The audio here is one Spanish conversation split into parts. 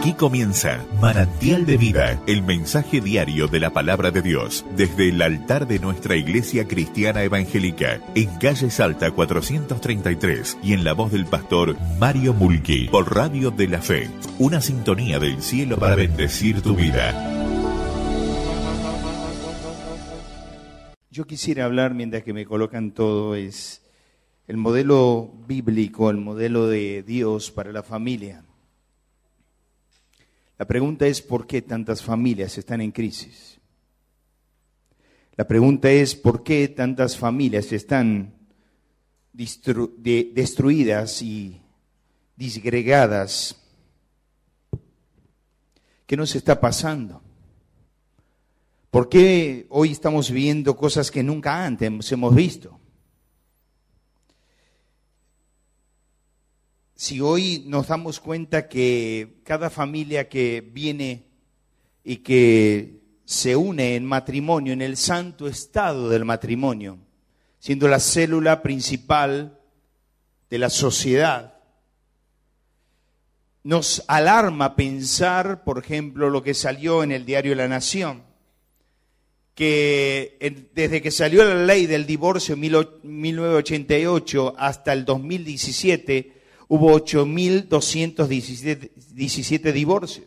Aquí comienza Manantial de Vida, el mensaje diario de la palabra de Dios, desde el altar de nuestra Iglesia Cristiana Evangélica, en calle Salta 433 y en la voz del pastor Mario Mulqui, por Radio de la Fe, una sintonía del cielo para bendecir tu vida. Yo quisiera hablar, mientras que me colocan todo, es el modelo bíblico, el modelo de Dios para la familia. La pregunta es por qué tantas familias están en crisis. La pregunta es por qué tantas familias están destruidas y disgregadas. ¿Qué nos está pasando? ¿Por qué hoy estamos viendo cosas que nunca antes hemos visto? Si hoy nos damos cuenta que cada familia que viene y que se une en matrimonio, en el santo estado del matrimonio, siendo la célula principal de la sociedad, nos alarma pensar, por ejemplo, lo que salió en el diario La Nación, que desde que salió la ley del divorcio en 1988 hasta el 2017, hubo 8.217 divorcios.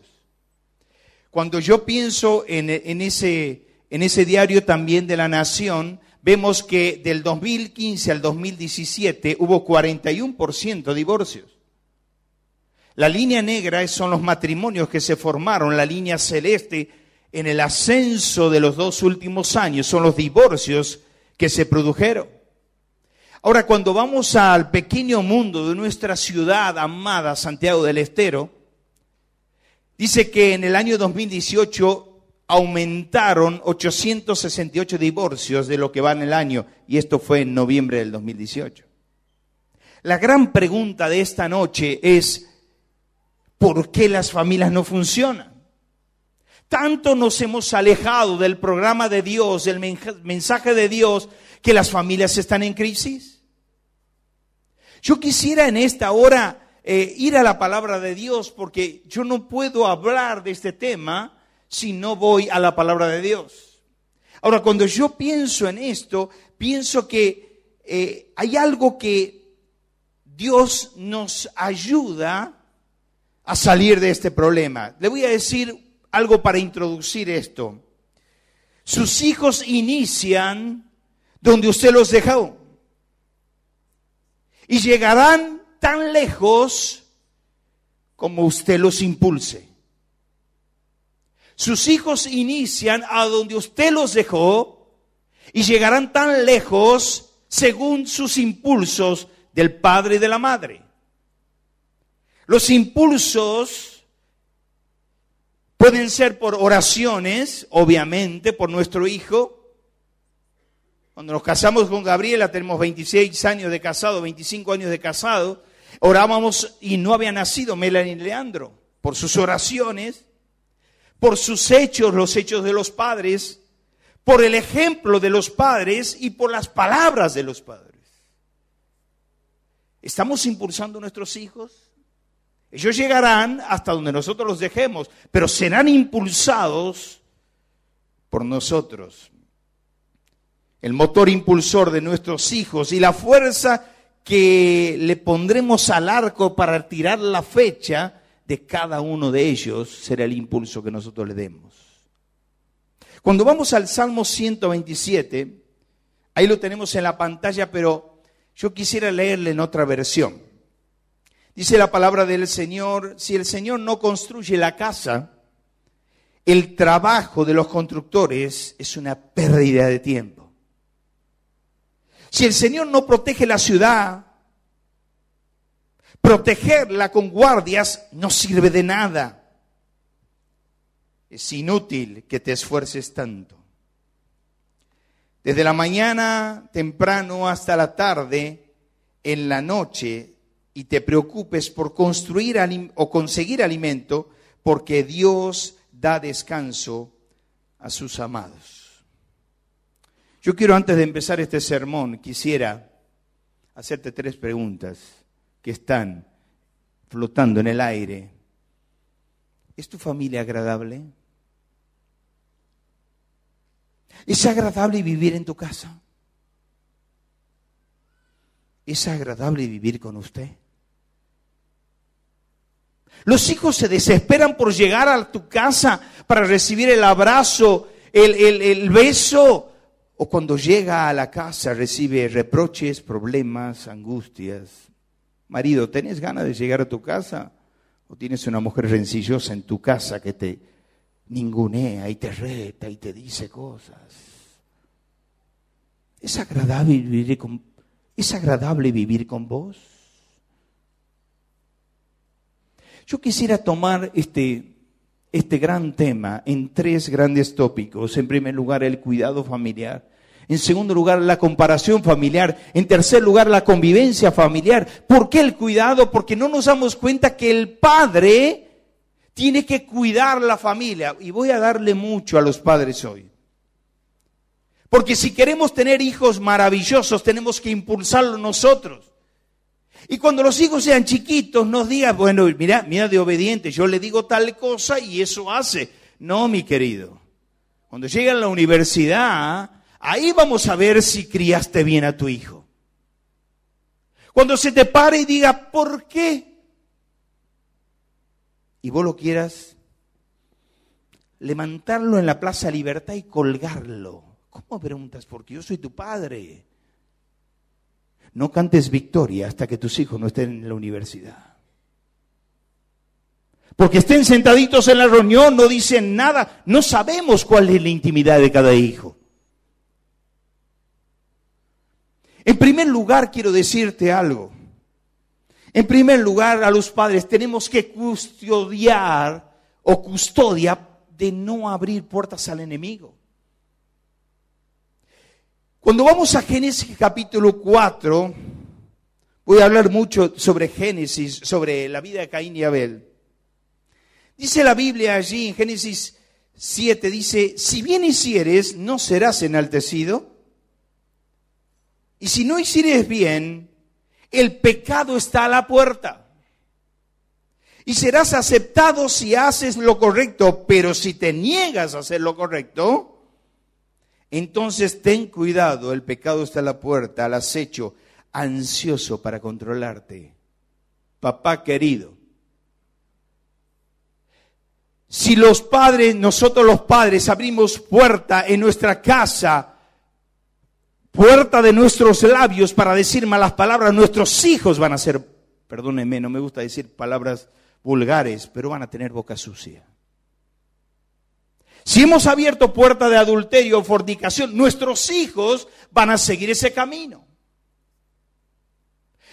Cuando yo pienso en, ese, en ese diario también de la Nación, vemos que del 2015 al 2017 hubo 41% de divorcios. La línea negra son los matrimonios que se formaron, la línea celeste en el ascenso de los dos últimos años son los divorcios que se produjeron. Ahora, cuando vamos al pequeño mundo de nuestra ciudad amada, Santiago del Estero, dice que en el año 2018 aumentaron 868 divorcios de lo que va en el año, y esto fue en noviembre del 2018. La gran pregunta de esta noche es, ¿por qué las familias no funcionan? Tanto nos hemos alejado del programa de Dios, del mensaje de Dios, que las familias están en crisis. Yo quisiera en esta hora eh, ir a la palabra de Dios porque yo no puedo hablar de este tema si no voy a la palabra de Dios. Ahora, cuando yo pienso en esto, pienso que eh, hay algo que Dios nos ayuda a salir de este problema. Le voy a decir algo para introducir esto. Sus hijos inician donde usted los dejó y llegarán tan lejos como usted los impulse. Sus hijos inician a donde usted los dejó y llegarán tan lejos según sus impulsos del padre y de la madre. Los impulsos pueden ser por oraciones, obviamente, por nuestro hijo, cuando nos casamos con Gabriela, tenemos 26 años de casado, 25 años de casado, orábamos y no había nacido Melanie Leandro. Por sus oraciones, por sus hechos, los hechos de los padres, por el ejemplo de los padres y por las palabras de los padres. ¿Estamos impulsando a nuestros hijos? Ellos llegarán hasta donde nosotros los dejemos, pero serán impulsados por nosotros el motor impulsor de nuestros hijos y la fuerza que le pondremos al arco para tirar la fecha de cada uno de ellos será el impulso que nosotros le demos. Cuando vamos al Salmo 127, ahí lo tenemos en la pantalla, pero yo quisiera leerle en otra versión. Dice la palabra del Señor, si el Señor no construye la casa, el trabajo de los constructores es una pérdida de tiempo. Si el Señor no protege la ciudad, protegerla con guardias no sirve de nada. Es inútil que te esfuerces tanto. Desde la mañana temprano hasta la tarde, en la noche, y te preocupes por construir o conseguir alimento, porque Dios da descanso a sus amados. Yo quiero antes de empezar este sermón, quisiera hacerte tres preguntas que están flotando en el aire ¿Es tu familia agradable? ¿Es agradable vivir en tu casa? ¿Es agradable vivir con usted? Los hijos se desesperan por llegar a tu casa para recibir el abrazo, el, el, beso, o cuando llega a la casa recibe reproches, problemas, angustias. Marido, ¿tenés ganas de llegar a tu casa? ¿O tienes una mujer rencillosa en tu casa que te ningunea y te reta y te dice cosas? ¿Es agradable vivir con, ¿es agradable vivir con vos? Yo quisiera tomar este, este gran tema en tres grandes tópicos. En primer lugar, el cuidado familiar. En segundo lugar, la comparación familiar. En tercer lugar, la convivencia familiar. ¿Por qué el cuidado? Porque no nos damos cuenta que el padre tiene que cuidar la familia. Y voy a darle mucho a los padres hoy. Porque si queremos tener hijos maravillosos, tenemos que impulsarlo nosotros. Y cuando los hijos sean chiquitos, nos digan, bueno, mira, mira de obediente, yo le digo tal cosa y eso hace. No, mi querido. Cuando llegue a la universidad, ahí vamos a ver si criaste bien a tu hijo. Cuando se te pare y diga, ¿por qué? Y vos lo quieras levantarlo en la Plaza Libertad y colgarlo. ¿Cómo preguntas? Porque yo soy tu padre. No cantes victoria hasta que tus hijos no estén en la universidad. Porque estén sentaditos en la reunión, no dicen nada, no sabemos cuál es la intimidad de cada hijo. En primer lugar, quiero decirte algo. En primer lugar, a los padres tenemos que custodiar o custodia de no abrir puertas al enemigo. Cuando vamos a Génesis capítulo 4, voy a hablar mucho sobre Génesis, sobre la vida de Caín y Abel. Dice la Biblia allí en Génesis 7, dice, si bien hicieres, no serás enaltecido. Y si no hicieres bien, el pecado está a la puerta. Y serás aceptado si haces lo correcto, pero si te niegas a hacer lo correcto, entonces ten cuidado, el pecado está a la puerta, al acecho, ansioso para controlarte. Papá querido, si los padres, nosotros los padres abrimos puerta en nuestra casa, puerta de nuestros labios para decir malas palabras, nuestros hijos van a ser, perdónenme, no me gusta decir palabras vulgares, pero van a tener boca sucia. Si hemos abierto puerta de adulterio o fornicación, nuestros hijos van a seguir ese camino.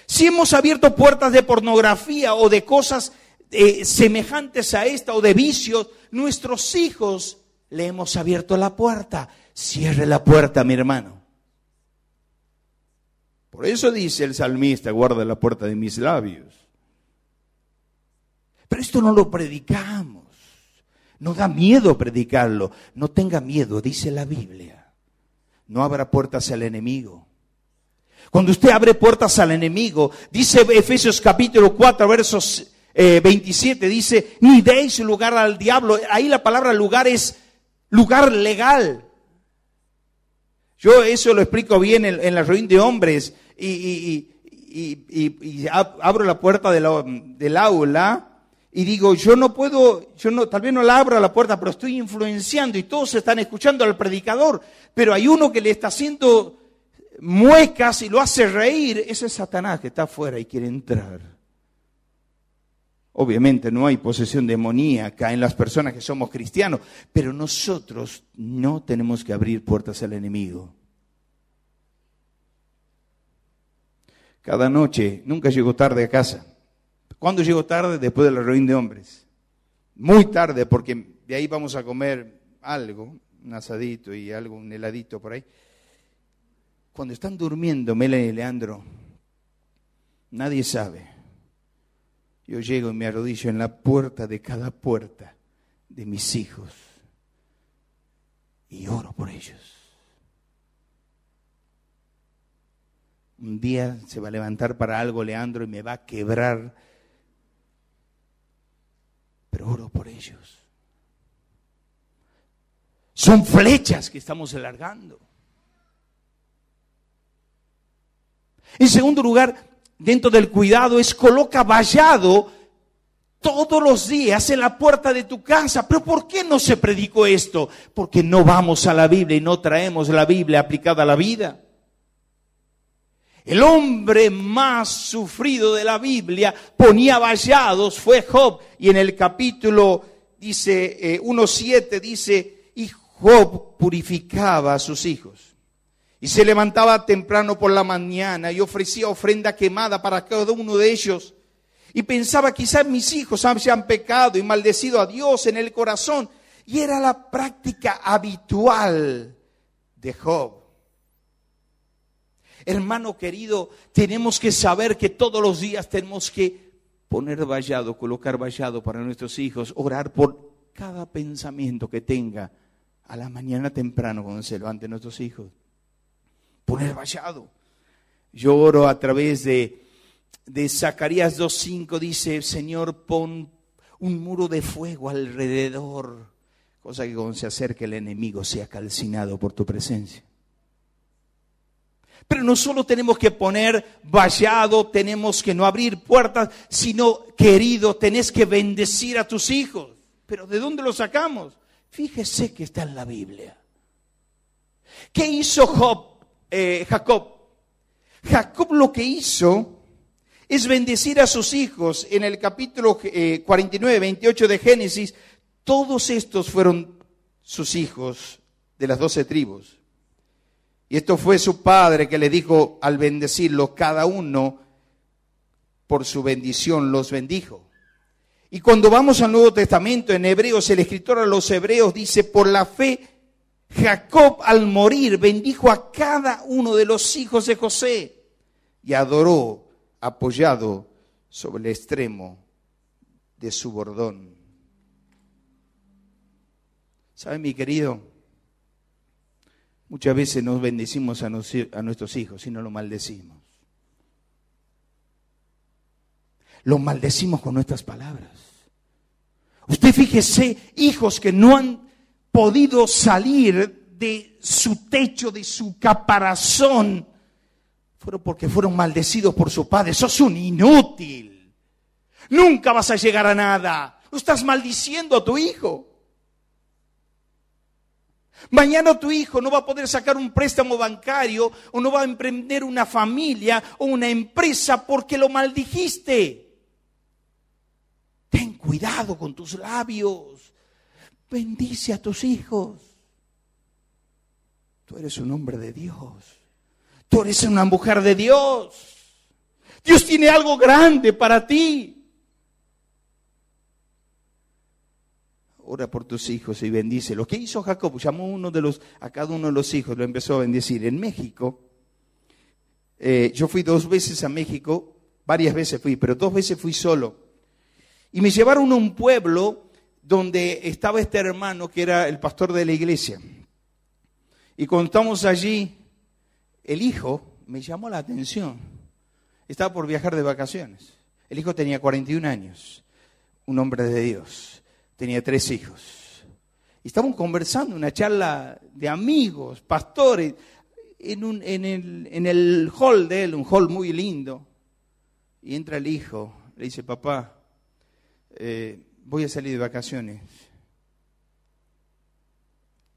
Si hemos abierto puertas de pornografía o de cosas eh, semejantes a esta o de vicios, nuestros hijos le hemos abierto la puerta. Cierre la puerta, mi hermano. Por eso dice el salmista, guarda la puerta de mis labios. Pero esto no lo predicamos. No da miedo predicarlo. No tenga miedo, dice la Biblia. No abra puertas al enemigo. Cuando usted abre puertas al enemigo, dice Efesios capítulo 4, versos 27, eh, dice, ni deis lugar al diablo. Ahí la palabra lugar es lugar legal. Yo eso lo explico bien en, la ruina de hombres y, abro la puerta del aula y digo, yo no puedo, yo no, tal vez no la abro la puerta, pero estoy influenciando y todos están escuchando al predicador, pero hay uno que le está haciendo muecas y lo hace reír, ese es Satanás que está afuera y quiere entrar. Obviamente no hay posesión demoníaca en las personas que somos cristianos, pero nosotros no tenemos que abrir puertas al enemigo. Cada noche, nunca llego tarde a casa. ¿Cuándo llego tarde? Después de la reunión de hombres. Muy tarde, porque de ahí vamos a comer algo, un asadito y algo, un heladito por ahí. Cuando están durmiendo Mela y Leandro, nadie sabe. Yo llego y me arrodillo en la puerta de cada puerta de mis hijos y oro por ellos. Un día se va a levantar para algo Leandro y me va a quebrar pero oro por ellos. Son flechas que estamos alargando. En segundo lugar, dentro del cuidado es coloca vallado todos los días en la puerta de tu casa. Pero ¿por qué no se predicó esto? Porque no vamos a la Biblia y no traemos la Biblia aplicada a la vida. El hombre más sufrido de la Biblia ponía vallados, fue Job. Y en el capítulo dice, 1.7 eh, dice, y Job purificaba a sus hijos. Y se levantaba temprano por la mañana y ofrecía ofrenda quemada para cada uno de ellos. Y pensaba, quizás mis hijos han pecado y maldecido a Dios en el corazón. Y era la práctica habitual de Job. Hermano querido, tenemos que saber que todos los días tenemos que poner vallado, colocar vallado para nuestros hijos, orar por cada pensamiento que tenga a la mañana temprano cuando se levanten nuestros hijos poner vallado. Yo oro a través de, de Zacarías 2.5, dice, Señor, pon un muro de fuego alrededor, cosa que cuando se acerque el enemigo sea calcinado por tu presencia. Pero no solo tenemos que poner vallado, tenemos que no abrir puertas, sino, querido, tenés que bendecir a tus hijos. Pero ¿de dónde lo sacamos? Fíjese que está en la Biblia. ¿Qué hizo Job? Eh, Jacob. Jacob lo que hizo es bendecir a sus hijos. En el capítulo 49, eh, 28 de Génesis, todos estos fueron sus hijos de las doce tribus. Y esto fue su padre que le dijo al bendecirlos, cada uno por su bendición los bendijo. Y cuando vamos al Nuevo Testamento, en Hebreos, el escritor a los Hebreos dice, por la fe Jacob al morir bendijo a cada uno de los hijos de José y adoró apoyado sobre el extremo de su bordón. ¿Sabe, mi querido? Muchas veces nos bendecimos a, nuestros hijos y no lo maldecimos. Lo maldecimos con nuestras palabras. Usted fíjese, hijos que no han podido salir de su techo, de su caparazón, fueron porque fueron maldecidos por su padre. Sos un inútil. Nunca vas a llegar a nada. Estás maldiciendo a tu hijo. Mañana tu hijo no va a poder sacar un préstamo bancario o no va a emprender una familia o una empresa porque lo maldijiste. Ten cuidado con tus labios. Bendice a tus hijos. Tú eres un hombre de Dios. Tú eres una mujer de Dios. Dios tiene algo grande para ti. Ora por tus hijos y bendice. Lo que hizo Jacob, llamó uno de los, a cada uno de los hijos, lo empezó a bendecir. En México, eh, yo fui dos veces a México, varias veces fui, pero dos veces fui solo. Y me llevaron a un pueblo donde estaba este hermano que era el pastor de la iglesia. Y cuando estamos allí, el hijo me llamó la atención. Estaba por viajar de vacaciones. El hijo tenía 41 años, un hombre de Dios. Tenía tres hijos. Y estábamos conversando, una charla de amigos, pastores, en, el hall de él, un hall muy lindo. Y entra el hijo, le dice, papá, eh, voy a salir de vacaciones.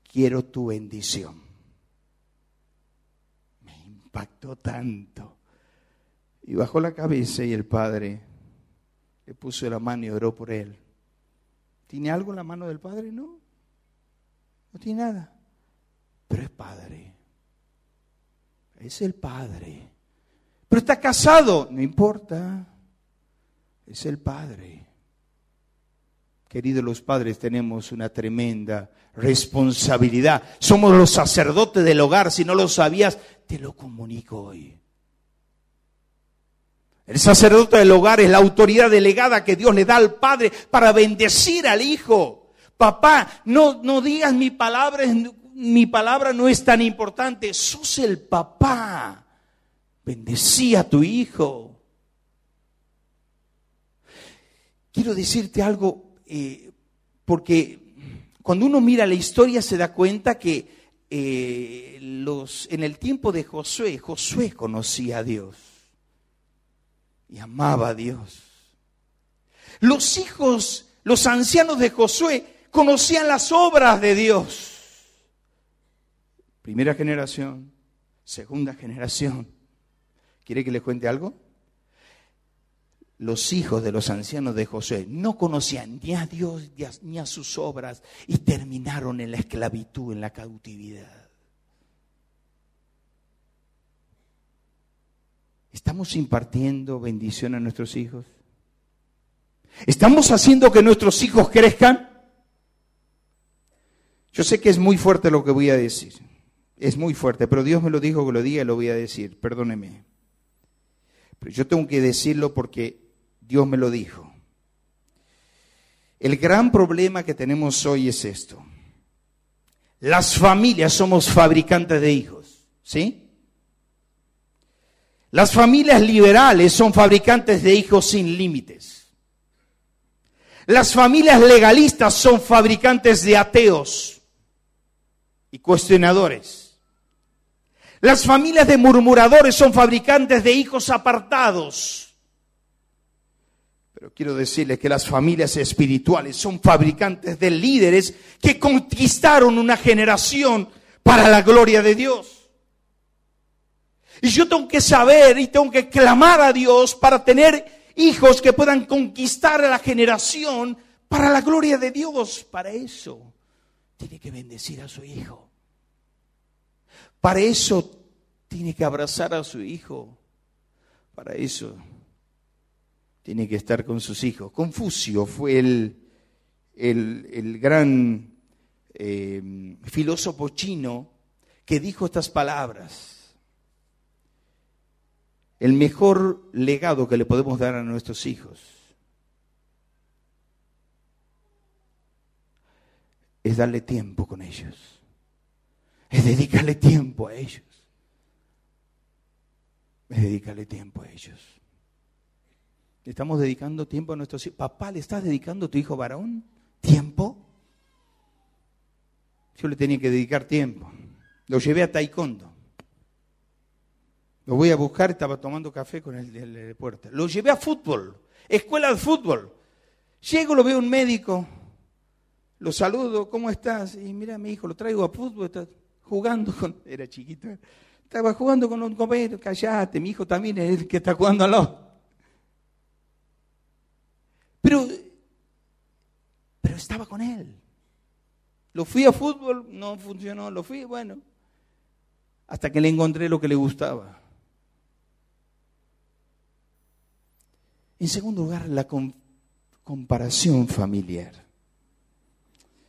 Quiero tu bendición. Me impactó tanto. Y bajó la cabeza y el padre le puso la mano y oró por él. ¿Tiene algo en la mano del padre? No. No tiene nada. Pero es padre. Es el padre. Pero está casado. No importa. Es el padre. Queridos los padres, tenemos una tremenda responsabilidad. Somos los sacerdotes del hogar. Si no lo sabías, te lo comunico hoy. El sacerdote del hogar es la autoridad delegada que Dios le da al padre para bendecir al hijo. Papá, no, no digas mi palabra, mi palabra no es tan importante. Sos el papá. Bendecí a tu hijo. Quiero decirte algo eh, porque cuando uno mira la historia se da cuenta que eh, los, en el tiempo de Josué, Josué conocía a Dios y amaba a Dios. Los hijos, los ancianos de Josué conocían las obras de Dios. Primera generación, segunda generación. ¿Quiere que le cuente algo? Los hijos de los ancianos de Josué no conocían ni a Dios ni a sus obras y terminaron en la esclavitud, en la cautividad. ¿Estamos impartiendo bendición a nuestros hijos? ¿Estamos haciendo que nuestros hijos crezcan? Yo sé que es muy fuerte lo que voy a decir. Es muy fuerte, pero Dios me lo dijo que lo diga y lo voy a decir. Perdóneme. Pero yo tengo que decirlo porque Dios me lo dijo. El gran problema que tenemos hoy es esto. Las familias somos fabricantes de hijos, ¿sí? Las familias liberales son fabricantes de hijos sin límites. Las familias legalistas son fabricantes de ateos y cuestionadores. Las familias de murmuradores son fabricantes de hijos apartados. Pero quiero decirles que las familias espirituales son fabricantes de líderes que conquistaron una generación para la gloria de Dios. Y yo tengo que saber y tengo que clamar a Dios para tener hijos que puedan conquistar a la generación para la gloria de Dios. Para eso tiene que bendecir a su hijo. Para eso tiene que abrazar a su hijo. Para eso tiene que estar con sus hijos. Confucio fue el, el, gran eh, filósofo chino que dijo estas palabras el mejor legado que le podemos dar a nuestros hijos es darle tiempo con ellos, es dedicarle tiempo a ellos, es dedicarle tiempo a ellos. ¿Le estamos dedicando tiempo a nuestros hijos? Papá, ¿le estás dedicando a tu hijo varón tiempo? Yo le tenía que dedicar tiempo. Lo llevé a taekwondo. Lo voy a buscar, estaba tomando café con el, de puerta. Lo llevé a fútbol, escuela de fútbol. Llego, lo veo un médico, lo saludo, ¿cómo estás? Y mira, mi hijo, lo traigo a fútbol, está jugando con, era chiquito, estaba jugando con un compañero, callate, mi hijo también es el que está jugando al lado. Pero, pero estaba con él. Lo fui a fútbol, no funcionó, lo fui, bueno, hasta que le encontré lo que le gustaba. En segundo lugar, la comparación familiar.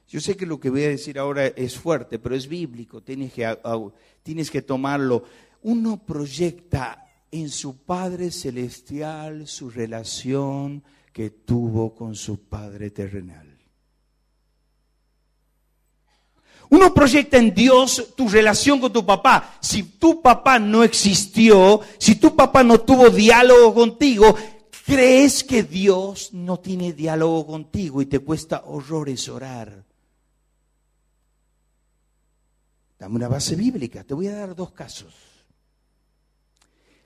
Yo sé que lo que voy a decir ahora es fuerte, pero es bíblico, tienes que, tienes que tomarlo. Uno proyecta en su Padre Celestial su relación que tuvo con su Padre terrenal. Uno proyecta en Dios tu relación con tu papá. Si tu papá no existió, si tu papá no tuvo diálogo contigo, crees que Dios no tiene diálogo contigo y te cuesta horrores orar. Dame una base bíblica. Te voy a dar dos casos.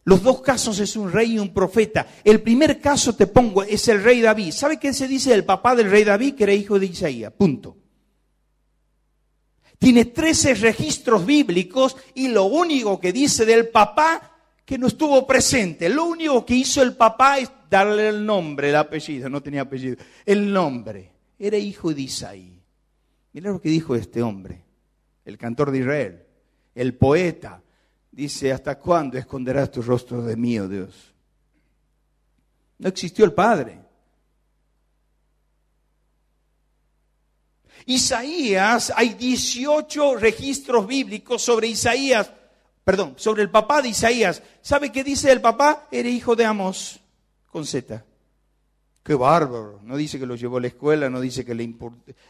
Los dos casos es un rey y un profeta. El primer caso te pongo es el rey David. ¿Sabe qué se dice del papá del rey David? Que era hijo de Isaías. Punto. Tiene 13 registros bíblicos y lo único que dice del papá que no estuvo presente. Lo único que hizo el papá es darle el nombre, el apellido, no tenía apellido, el nombre. Era hijo de Isaí. Mira lo que dijo este hombre, el cantor de Israel, el poeta. Dice, ¿hasta cuándo esconderás tu rostro de mí, oh Dios? No existió el Padre. Isaías, hay 18 registros bíblicos sobre Isaías, perdón, sobre el papá de Isaías. ¿Sabe qué dice el papá? Era hijo de Amos con Z. Qué bárbaro. No dice que lo llevó a la escuela, no dice que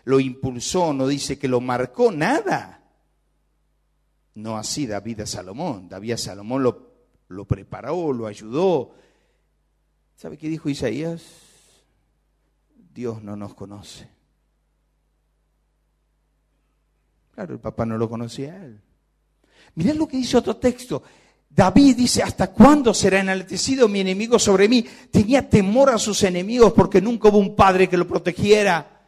lo impulsó, no dice que lo marcó, nada. No así David a Salomón. David a Salomón lo, lo preparó, lo ayudó. ¿Sabe qué dijo Isaías? Dios no nos conoce. Claro, el papá no lo conocía a él. Mirá lo que dice otro texto. David dice, ¿hasta cuándo será enaltecido mi enemigo sobre mí? Tenía temor a sus enemigos porque nunca hubo un padre que lo protegiera.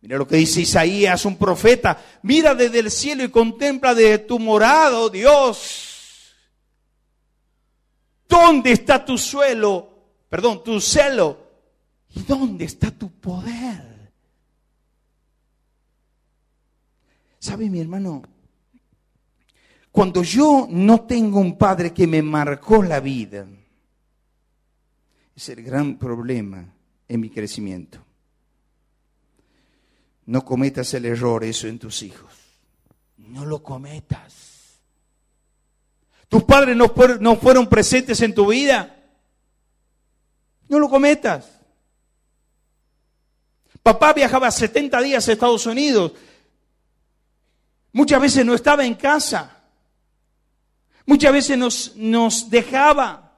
Mira lo que dice Isaías, un profeta. Mira desde el cielo y contempla desde tu morado, Dios. ¿Dónde está tu suelo? Perdón, tu celo. ¿Y dónde está tu poder? ¿Sabe mi hermano? Cuando yo no tengo un padre que me marcó la vida, es el gran problema en mi crecimiento. No cometas el error eso en tus hijos. No lo cometas. ¿Tus padres no, no fueron presentes en tu vida? No lo cometas. Papá viajaba 70 días a Estados Unidos. Muchas veces no estaba en casa. Muchas veces nos, nos dejaba.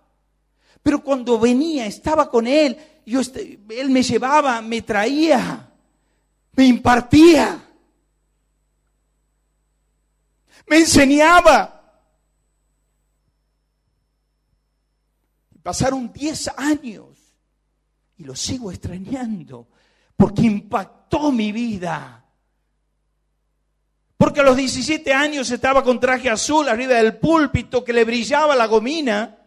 Pero cuando venía, estaba con él. Yo, él me llevaba, me traía, me impartía, me enseñaba. Pasaron 10 años y lo sigo extrañando porque impactó mi vida. Porque a los 17 años estaba con traje azul arriba del púlpito que le brillaba la gomina.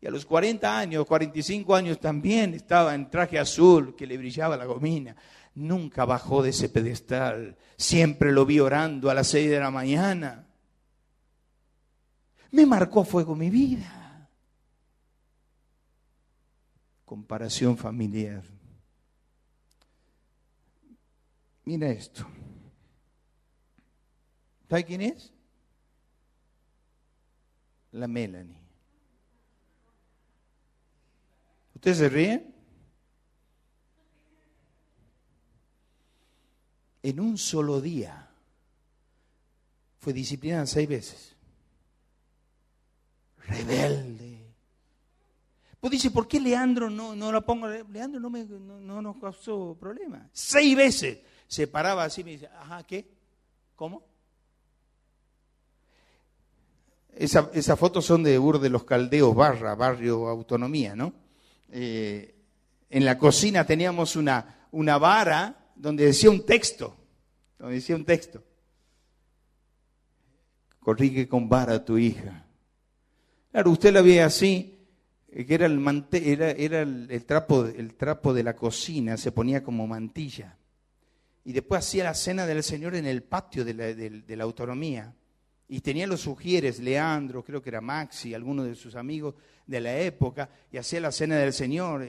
Y a los 40 años, 45 años también estaba en traje azul que le brillaba la gomina. Nunca bajó de ese pedestal. Siempre lo vi orando a las 6 de la mañana. Me marcó fuego mi vida. Comparación familiar. Mira esto. ¿Sabe quién es? La Melanie. ¿Usted se ríe? En un solo día fue disciplinada seis veces. Rebelde. Pues dice, ¿por qué Leandro no, no la pongo? Leandro no, me, no, no nos causó problema. Seis veces se paraba así y me dice, ajá, ¿qué? ¿Cómo? Esas esa fotos son de Ur de los Caldeos, Barra, barrio Autonomía, ¿no? Eh, en la cocina teníamos una, una vara donde decía un texto, donde decía un texto. Corrige con vara a tu hija. Claro, usted la ve así, eh, que era el, era, era el, trapo, el trapo de la cocina, se ponía como mantilla y después hacía la cena del Señor en el patio de la, autonomía. Y tenía los sugieres, Leandro, creo que era Maxi, algunos de sus amigos de la época, y hacía la cena del Señor.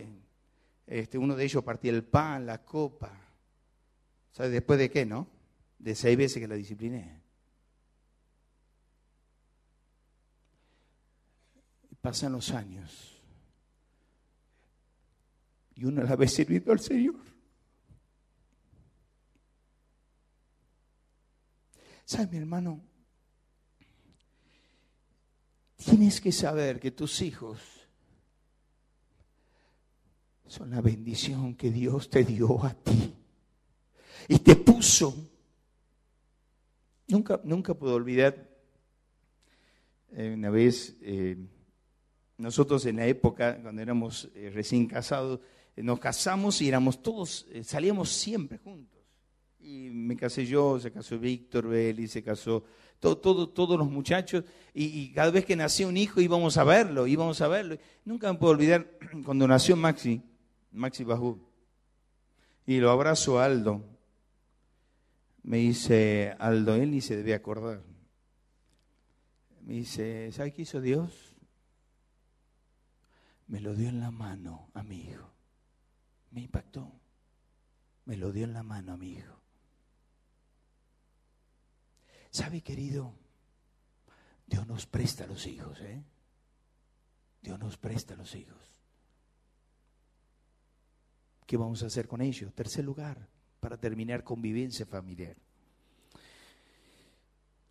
Este, uno de ellos partía el pan, la copa. ¿Sabes después de qué, no? De seis veces que la discipliné. pasan los años. Y uno la ve sirviendo al Señor. ¿Sabes, mi hermano? Tienes que saber que tus hijos son la bendición que Dios te dio a ti. Y te puso. Nunca, nunca puedo olvidar eh, una vez, eh, nosotros en la época, cuando éramos eh, recién casados, nos casamos y éramos todos, salíamos siempre juntos. Y me casé yo, se casó Víctor Belli, se casó todo, todo, todos los muchachos. Y, cada vez que nacía un hijo íbamos a verlo, íbamos a verlo. Nunca me puedo olvidar cuando nació Maxi, Maxi Bajú. Y lo abrazo a Aldo. Me dice, Aldo, él ni se debe acordar. Me dice, ¿sabe qué hizo Dios? Me lo dio en la mano a mi hijo. Me impactó. Me lo dio en la mano a mi hijo. ¿Sabe, querido? Dios nos presta los hijos, ¿eh? Dios nos presta los hijos. ¿Qué vamos a hacer con ellos? Tercer lugar, para terminar, convivencia familiar.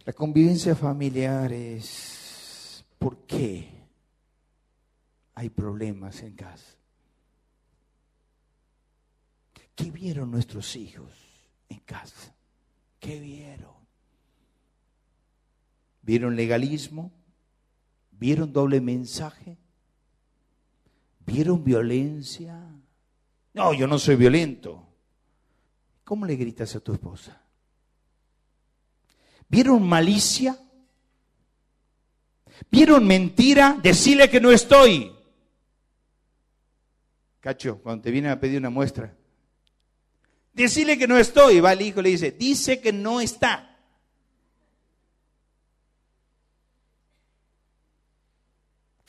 La convivencia familiar es por qué hay problemas en casa. ¿Qué vieron nuestros hijos en casa? ¿Qué vieron? ¿Vieron legalismo? ¿Vieron doble mensaje? ¿Vieron violencia? No, yo no soy violento. ¿Cómo le gritas a tu esposa? ¿Vieron malicia? ¿Vieron mentira? Decile que no estoy. Cacho, cuando te vienen a pedir una muestra, decile que no estoy. Va el hijo y le dice, dice que no está.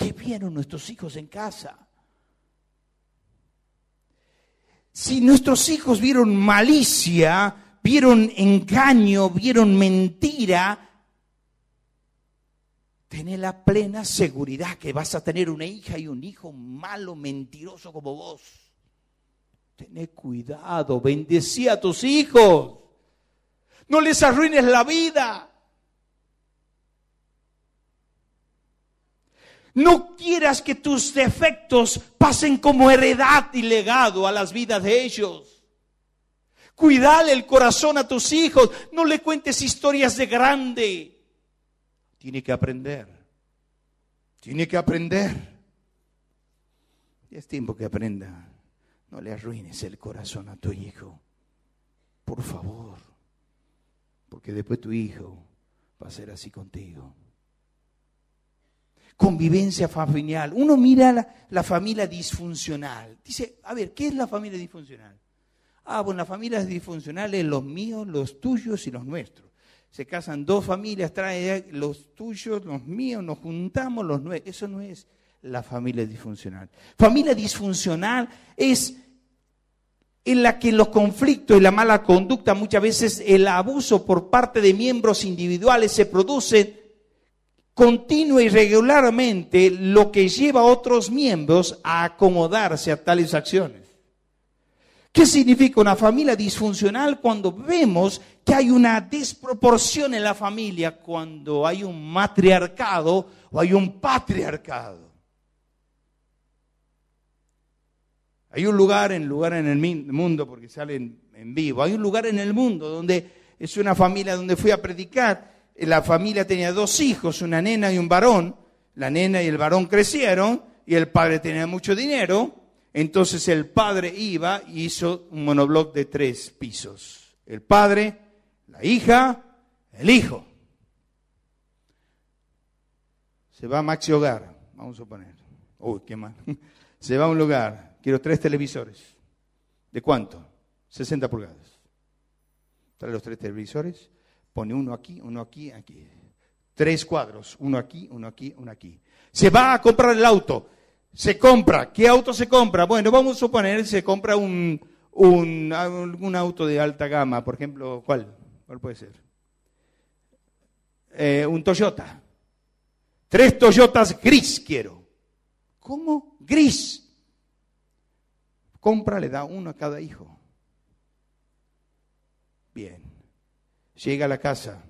¿Qué vieron nuestros hijos en casa? Si nuestros hijos vieron malicia, vieron engaño, vieron mentira, Tener la plena seguridad que vas a tener una hija y un hijo malo, mentiroso como vos. Tené cuidado, bendecí a tus hijos. No les arruines la vida. No quieras que tus defectos pasen como heredad y legado a las vidas de ellos. Cuidale el corazón a tus hijos. No le cuentes historias de grande. Tiene que aprender. Tiene que aprender. Es tiempo que aprenda. No le arruines el corazón a tu hijo. Por favor. Porque después tu hijo va a ser así contigo. Convivencia familiar. Uno mira la, familia disfuncional. Dice, a ver, ¿qué es la familia disfuncional? Ah, bueno, la familia disfuncional es los míos, los tuyos y los nuestros se casan dos familias, trae los tuyos, los míos, nos juntamos los nuestros. Eso no es la familia disfuncional. Familia disfuncional es en la que los conflictos y la mala conducta, muchas veces el abuso por parte de miembros individuales se produce continua y regularmente, lo que lleva a otros miembros a acomodarse a tales acciones. ¿Qué significa una familia disfuncional cuando vemos que hay una desproporción en la familia, cuando hay un matriarcado o hay un patriarcado? Hay un lugar, en lugar en el mundo, porque sale en, vivo, hay un lugar en el mundo donde es una familia donde fui a predicar. La familia tenía dos hijos, una nena y un varón. La nena y el varón crecieron y el padre tenía mucho dinero entonces el padre iba y hizo un monobloc de tres pisos. El padre, la hija, el hijo. Se va a Maxi Hogar, vamos a poner. Uy, qué mal. Se va a un lugar, quiero tres televisores. ¿De cuánto? 60 pulgadas. Trae los tres televisores, pone uno aquí, uno aquí, aquí. Tres cuadros, uno aquí, uno aquí, uno aquí. Se va a comprar el auto se compra. ¿Qué auto se compra? Bueno, vamos a suponer se compra un, un, auto de alta gama, por ejemplo, ¿cuál? ¿Cuál puede ser? Eh, un Toyota. Tres Toyotas gris quiero. ¿Cómo? Gris. Compra, le da uno a cada hijo. Bien. Llega a la casa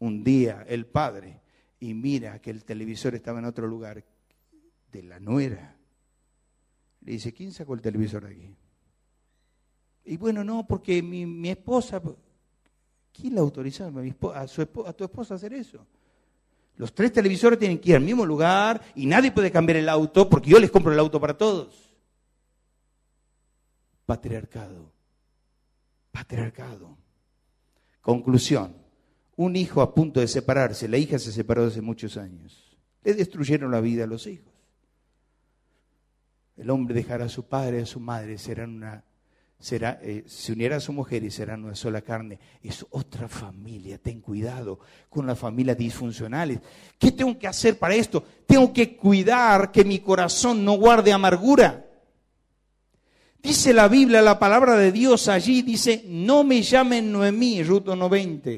un día el padre y mira que el televisor estaba en otro lugar de la nuera. Le dice, ¿quién sacó el televisor de aquí? Y bueno, no, porque mi, esposa, ¿quién la autorizó a, a, a tu esposa a hacer eso? Los tres televisores tienen que ir al mismo lugar y nadie puede cambiar el auto porque yo les compro el auto para todos. Patriarcado. Patriarcado. Conclusión. Un hijo a punto de separarse, la hija se separó hace muchos años. Le destruyeron la vida a los hijos. El hombre dejará a su padre a su madre, serán una, será, eh, se unirá a su mujer y serán una sola carne. Es otra familia. Ten cuidado con las familias disfuncionales. ¿Qué tengo que hacer para esto? Tengo que cuidar que mi corazón no guarde amargura. Dice la Biblia, la palabra de Dios allí, dice, no me llamen Noemí, Ruto 90.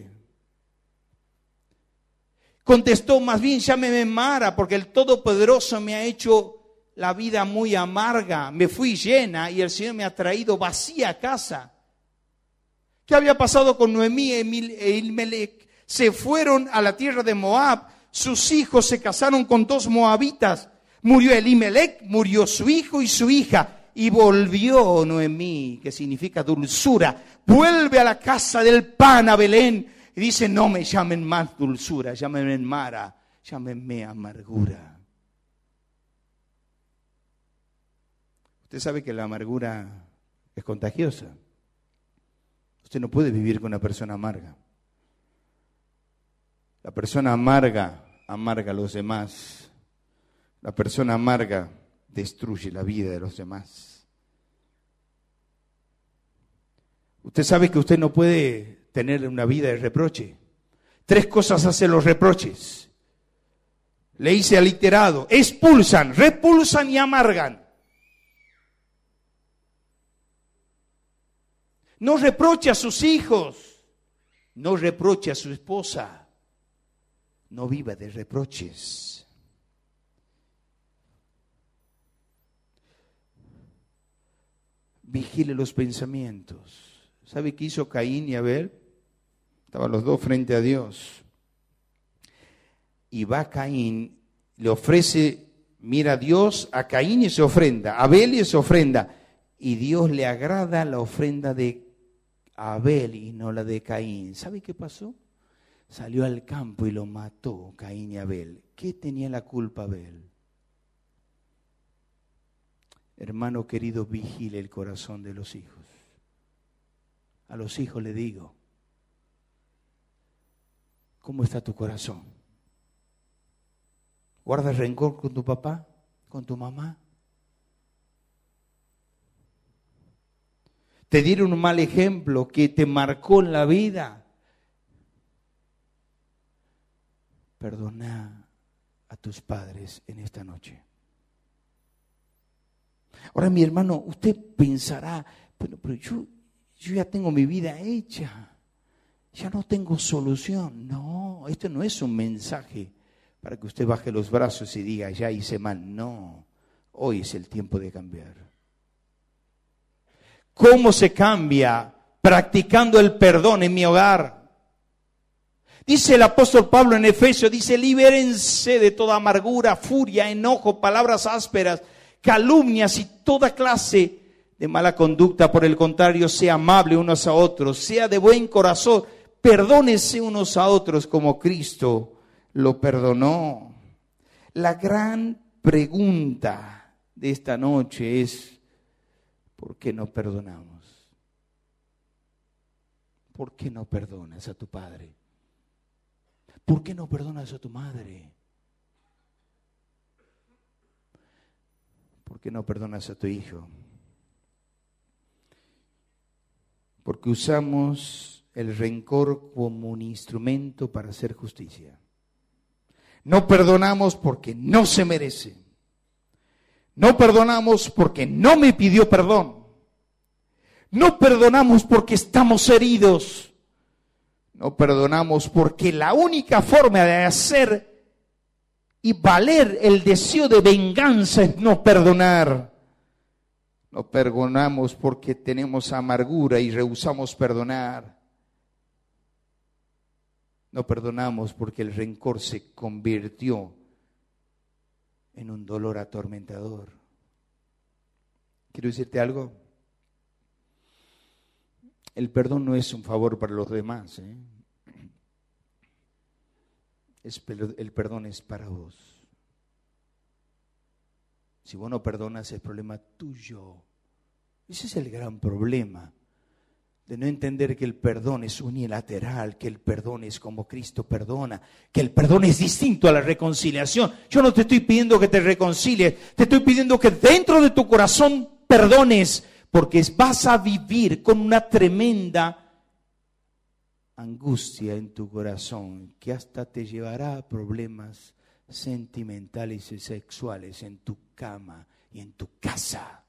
Contestó, más bien llámeme Mara, porque el Todopoderoso me ha hecho la vida muy amarga, me fui llena y el Señor me ha traído vacía a casa. ¿Qué había pasado con Noemí e Ilmelec? Se fueron a la tierra de Moab, sus hijos se casaron con dos moabitas, murió Elimelech, murió su hijo y su hija. Y volvió Noemí, que significa dulzura. Vuelve a la casa del pan a Belén. Y dice, no me llamen más dulzura, llámenme Mara, llámenme amargura. Usted sabe que la amargura es contagiosa. Usted no puede vivir con una persona amarga. La persona amarga amarga a los demás. La persona amarga destruye la vida de los demás. Usted sabe que usted no puede tener una vida de reproche. Tres cosas hacen los reproches. Le hice aliterado. Expulsan, repulsan y amargan. No reproche a sus hijos. No reproche a su esposa. No viva de reproches. Vigile los pensamientos. ¿Sabe qué hizo Caín y Abel? Estaban los dos frente a Dios. Y va Caín, le ofrece, mira Dios, a Caín y se ofrenda, Abel y se ofrenda. Y Dios le agrada la ofrenda de Abel y no la de Caín. ¿Sabe qué pasó? Salió al campo y lo mató Caín y Abel. ¿Qué tenía la culpa Abel? Hermano querido, vigile el corazón de los hijos. A los hijos le digo, ¿cómo está tu corazón? ¿Guardas rencor con tu papá? ¿Con tu mamá? te dieron un mal ejemplo que te marcó en la vida. Perdona a tus padres en esta noche. Ahora, mi hermano, usted pensará, pero, pero yo, yo ya tengo mi vida hecha, ya no tengo solución. No, esto no es un mensaje para que usted baje los brazos y diga, ya hice mal. No, hoy es el tiempo de cambiar. ¿Cómo se cambia? Practicando el perdón en mi hogar. Dice el apóstol Pablo en Efesios, dice, libérense de toda amargura, furia, enojo, palabras ásperas, calumnias y toda clase de mala conducta. Por el contrario, sea amable unos a otros, sea de buen corazón, perdónese unos a otros como Cristo lo perdonó. La gran pregunta de esta noche es, ¿Por qué no perdonamos? ¿Por qué no perdonas a tu padre? ¿Por qué no perdonas a tu madre? ¿Por qué no perdonas a tu hijo? Porque usamos el rencor como un instrumento para hacer justicia. No perdonamos porque no se merece. No perdonamos porque no me pidió perdón. No perdonamos porque estamos heridos. No perdonamos porque la única forma de hacer y valer el deseo de venganza es no perdonar. No perdonamos porque tenemos amargura y rehusamos perdonar. No perdonamos porque el rencor se convirtió en un dolor atormentador. Quiero decirte algo. El perdón no es un favor para los demás. ¿eh? El perdón es para vos. Si vos no perdonas es problema tuyo. Ese es el gran problema de no entender que el perdón es unilateral, que el perdón es como Cristo perdona, que el perdón es distinto a la reconciliación. Yo no te estoy pidiendo que te reconcilies, te estoy pidiendo que dentro de tu corazón perdones, porque vas a vivir con una tremenda angustia en tu corazón que hasta te llevará a problemas sentimentales y sexuales en tu cama y en tu casa.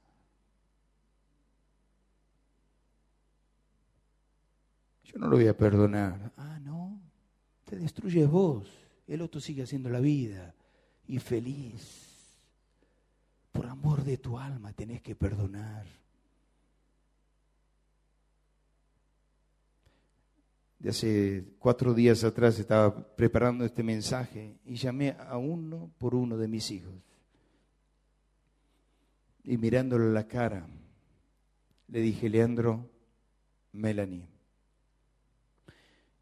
Yo no lo voy a perdonar. Ah, no, te destruyes vos. El otro sigue haciendo la vida y feliz. Por amor de tu alma tenés que perdonar. De hace cuatro días atrás estaba preparando este mensaje y llamé a uno por uno de mis hijos. Y mirándole la cara, le dije, Leandro, Melanie,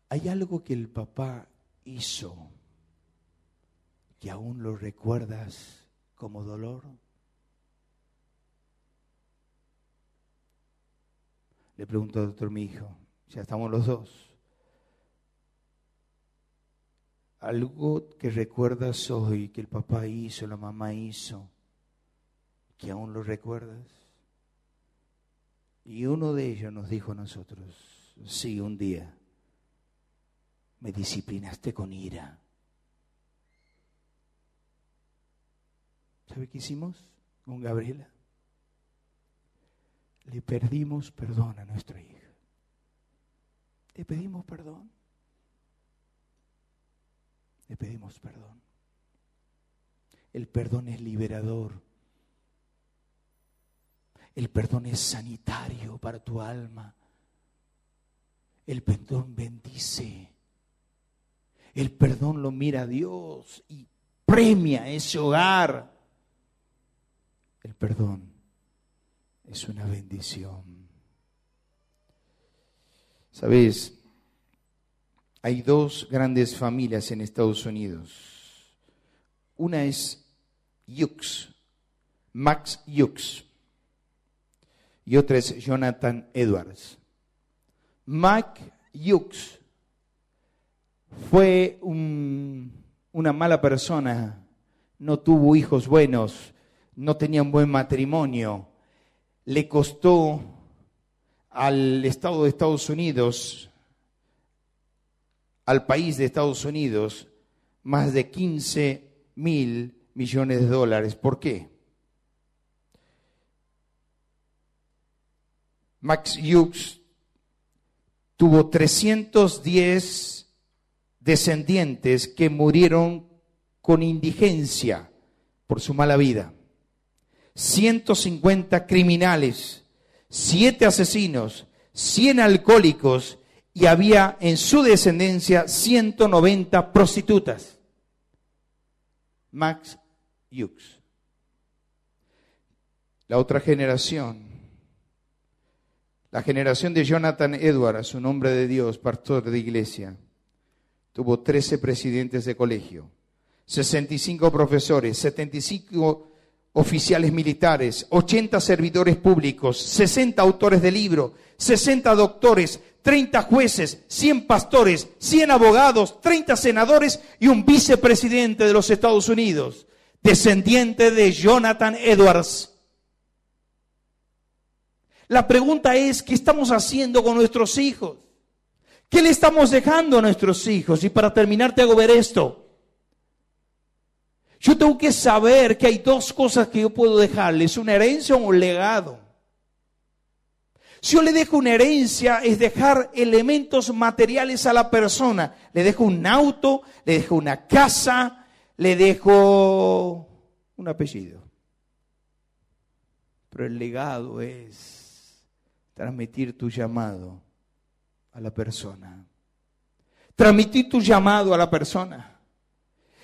¿hay algo que el papá hizo que aún lo recuerdas como dolor? Le preguntó al doctor mi hijo, ya estamos los dos. Algo que recuerdas hoy que el papá hizo, la mamá hizo, que aún lo recuerdas. Y uno de ellos nos dijo a nosotros, sí, un día me disciplinaste con ira. ¿Sabe qué hicimos con Gabriela? Le perdimos perdón a nuestra hija. Le pedimos perdón. Le pedimos perdón. El perdón es liberador. El perdón es sanitario para tu alma. El perdón bendice. El perdón lo mira Dios y premia ese hogar. El perdón es una bendición. Sabes, hay dos grandes familias en Estados Unidos. Una es Hughes, Max Hughes, y otra es Jonathan Edwards. Max Hughes fue una mala persona, no tuvo hijos buenos, no tenía un buen matrimonio, le costó al Estado de Estados Unidos, al país de Estados Unidos, más de 15 mil millones de dólares. ¿Por qué? Max Hughes tuvo 310 descendientes que murieron con indigencia por su mala vida. 150 criminales, 7 asesinos, 100 alcohólicos y había en su descendencia 190 prostitutas. Max Hughes. La otra generación, la generación de Jonathan Edwards, un hombre de Dios, pastor de iglesia, tuvo 13 presidentes de colegio, 65 profesores, 75 oficiales militares, 80 servidores públicos, 60 autores de libro, 60 doctores, 30 jueces, 100 pastores, 100 abogados, 30 senadores y un vicepresidente de los Estados Unidos, descendiente de Jonathan Edwards. La pregunta es, ¿qué estamos haciendo con nuestros hijos? ¿Qué le estamos dejando a nuestros hijos? Y para terminar te hago ver esto. Yo tengo que saber que hay dos cosas que yo puedo dejarles, una herencia o un legado. Si yo le dejo una herencia es dejar elementos materiales a la persona. Le dejo un auto, le dejo una casa, le dejo un apellido. Pero el legado es transmitir tu llamado a la persona. Transmitir tu llamado a la persona.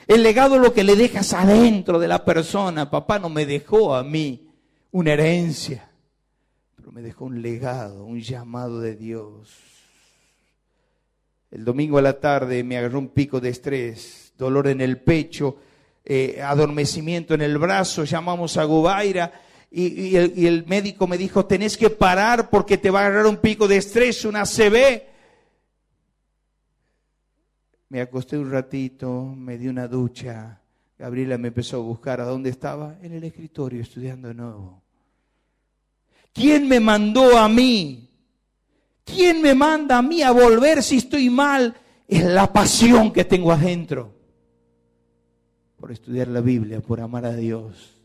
El legado es lo que le dejas adentro de la persona. Papá no me dejó a mí una herencia, me dejó un legado, un llamado de Dios. El domingo a la tarde me agarró un pico de estrés, dolor en el pecho, eh, adormecimiento en el brazo, llamamos a Gubaira y, el, y, el, médico me dijo, tenés que parar porque te va a agarrar un pico de estrés, una CB me acosté un ratito, me di una ducha. Gabriela me empezó a buscar a dónde estaba, en el escritorio estudiando de nuevo. ¿Quién me mandó a mí? ¿Quién me manda a mí a volver si estoy mal? Es la pasión que tengo adentro por estudiar la Biblia, por amar a Dios,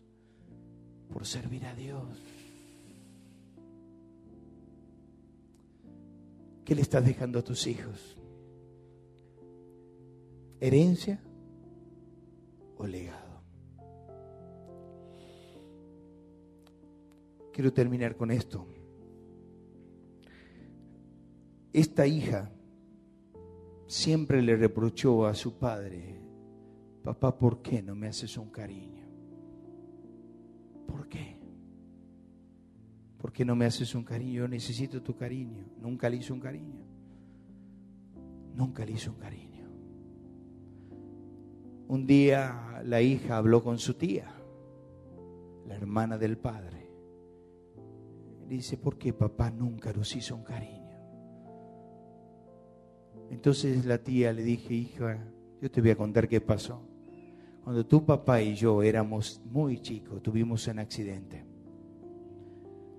por servir a Dios. ¿Qué le estás dejando a tus hijos? herencia o legado. Quiero terminar con esto. Esta hija siempre le reprochó a su padre, papá, ¿por qué no me haces un cariño? ¿Por qué? ¿Por qué no me haces un cariño? Yo necesito tu cariño. Nunca le hizo un cariño. Nunca le hizo un cariño. Un día la hija habló con su tía, la hermana del padre. Dice, ¿por qué papá nunca nos hizo un cariño? Entonces la tía le dije, hija, yo te voy a contar qué pasó. Cuando tu papá y yo éramos muy chicos, tuvimos un accidente.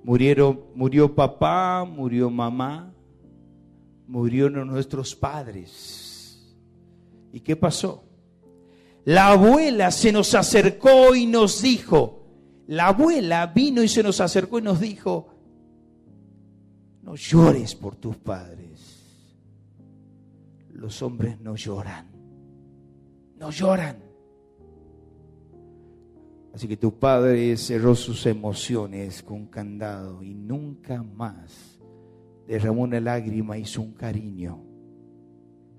Murieron, murió papá, murió mamá, murieron nuestros padres. ¿Y qué pasó? La abuela se nos acercó y nos dijo, la abuela vino y se nos acercó y nos dijo, no llores por tus padres. Los hombres no lloran, no lloran. Así que tu padre cerró sus emociones con candado y nunca más derramó una lágrima, hizo un cariño.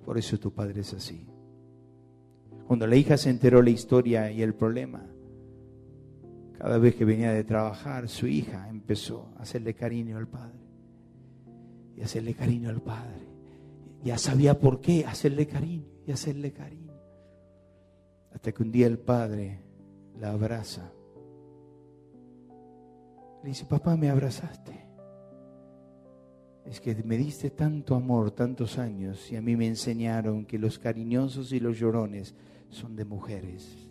Por eso tu padre es así. Cuando la hija se enteró la historia y el problema, cada vez que venía de trabajar, su hija empezó a hacerle cariño al padre. Y hacerle cariño al padre. Ya sabía por qué hacerle cariño y hacerle cariño. Hasta que un día el padre la abraza. Le dice, papá, me abrazaste. Es que me diste tanto amor, tantos años, y a mí me enseñaron que los cariñosos y los llorones son de mujeres.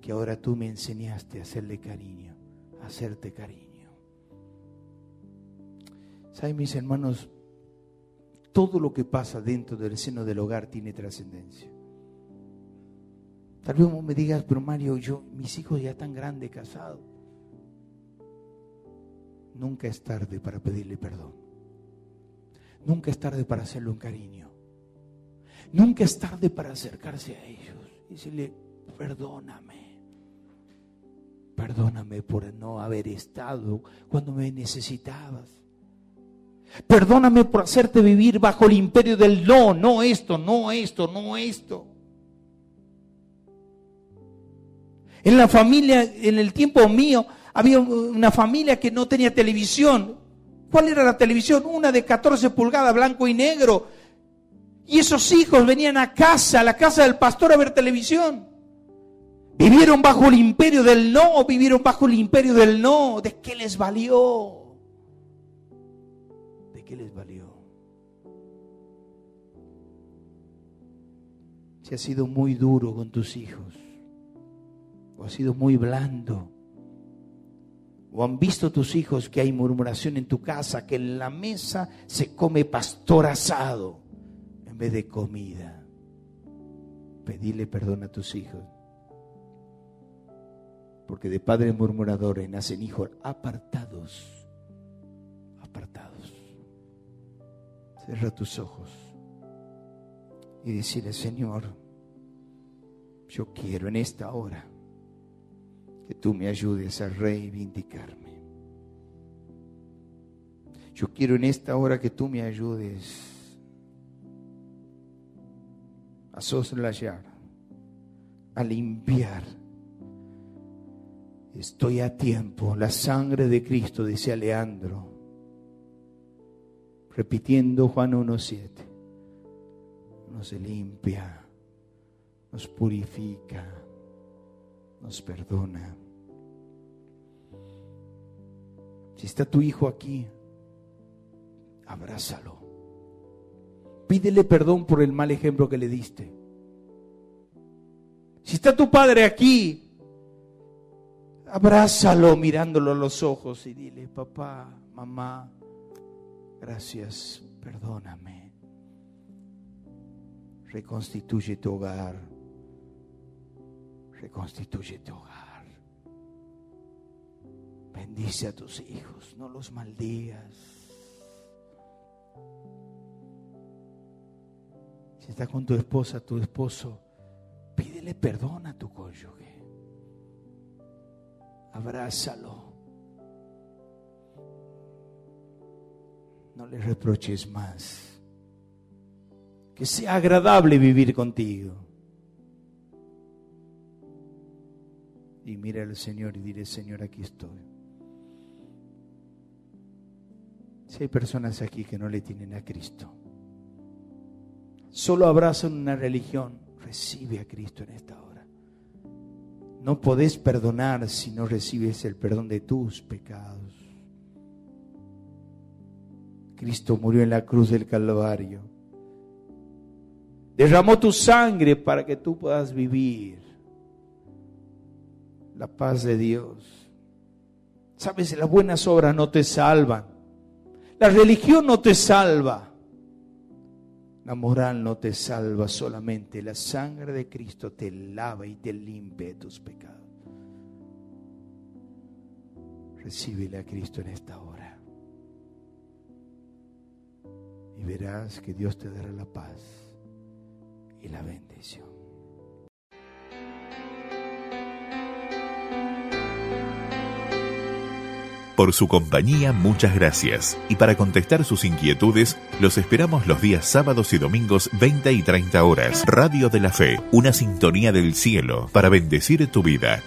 Que ahora tú me enseñaste a hacerle cariño, a hacerte cariño. ¿Saben, mis hermanos? Todo lo que pasa dentro del seno del hogar tiene trascendencia. Tal vez me digas, pero Mario, yo, mis hijos ya están grandes, casados. Nunca es tarde para pedirle perdón. Nunca es tarde para hacerle un cariño. Nunca es tarde para acercarse a ellos y decirle, perdóname. Perdóname por no haber estado cuando me necesitabas. Perdóname por hacerte vivir bajo el imperio del no, no esto, no esto, no esto. En la familia, en el tiempo mío, había una familia que no tenía televisión. ¿Cuál era la televisión? Una de 14 pulgadas, blanco y negro. Y esos hijos venían a casa, a la casa del pastor a ver televisión. Vivieron bajo el imperio del no, vivieron bajo el imperio del no. ¿De qué les valió? ¿De qué les valió? Si has sido muy duro con tus hijos, o has sido muy blando, o han visto tus hijos que hay murmuración en tu casa, que en la mesa se come pastor asado en vez de comida. Pedile perdón a tus hijos. Porque de padres murmuradores nacen hijos apartados. Apartados. Cierra tus ojos y decirle, Señor, yo quiero en esta hora que tú me ayudes a reivindicarme. Yo quiero en esta hora que tú me ayudes a soslayar, a limpiar. Estoy a tiempo. La sangre de Cristo, dice Leandro, repitiendo Juan 1.7, nos limpia, nos purifica nos perdona. Si está tu hijo aquí, abrázalo. Pídele perdón por el mal ejemplo que le diste. Si está tu padre aquí, abrázalo mirándolo a los ojos y dile, papá, mamá, gracias, perdóname. Reconstituye tu hogar reconstituye tu hogar. Bendice a tus hijos, no los maldigas. Si está con tu esposa, tu esposo, pídele perdón a tu cónyuge. Abrázalo. No le reproches más. Que sea agradable vivir contigo. y mira al Señor y dile, Señor, aquí estoy. Si hay personas aquí que no le tienen a Cristo, solo abrazan una religión, recibe a Cristo en esta hora. No podés perdonar si no recibes el perdón de tus pecados. Cristo murió en la cruz del Calvario. Derramó tu sangre para que tú puedas vivir la paz de Dios. Sabes, las buenas obras no te salvan. La religión no te salva. La moral no te salva solamente. La sangre de Cristo te lava y te limpia de tus pecados. Recíbele a Cristo en esta hora. Verás que Dios te dará la paz y la bendición. Por su compañía, muchas gracias. Y para contestar sus inquietudes, los esperamos los días sábados y domingos 20 y 30 horas. Radio de la Fe, una sintonía del cielo para bendecir tu vida.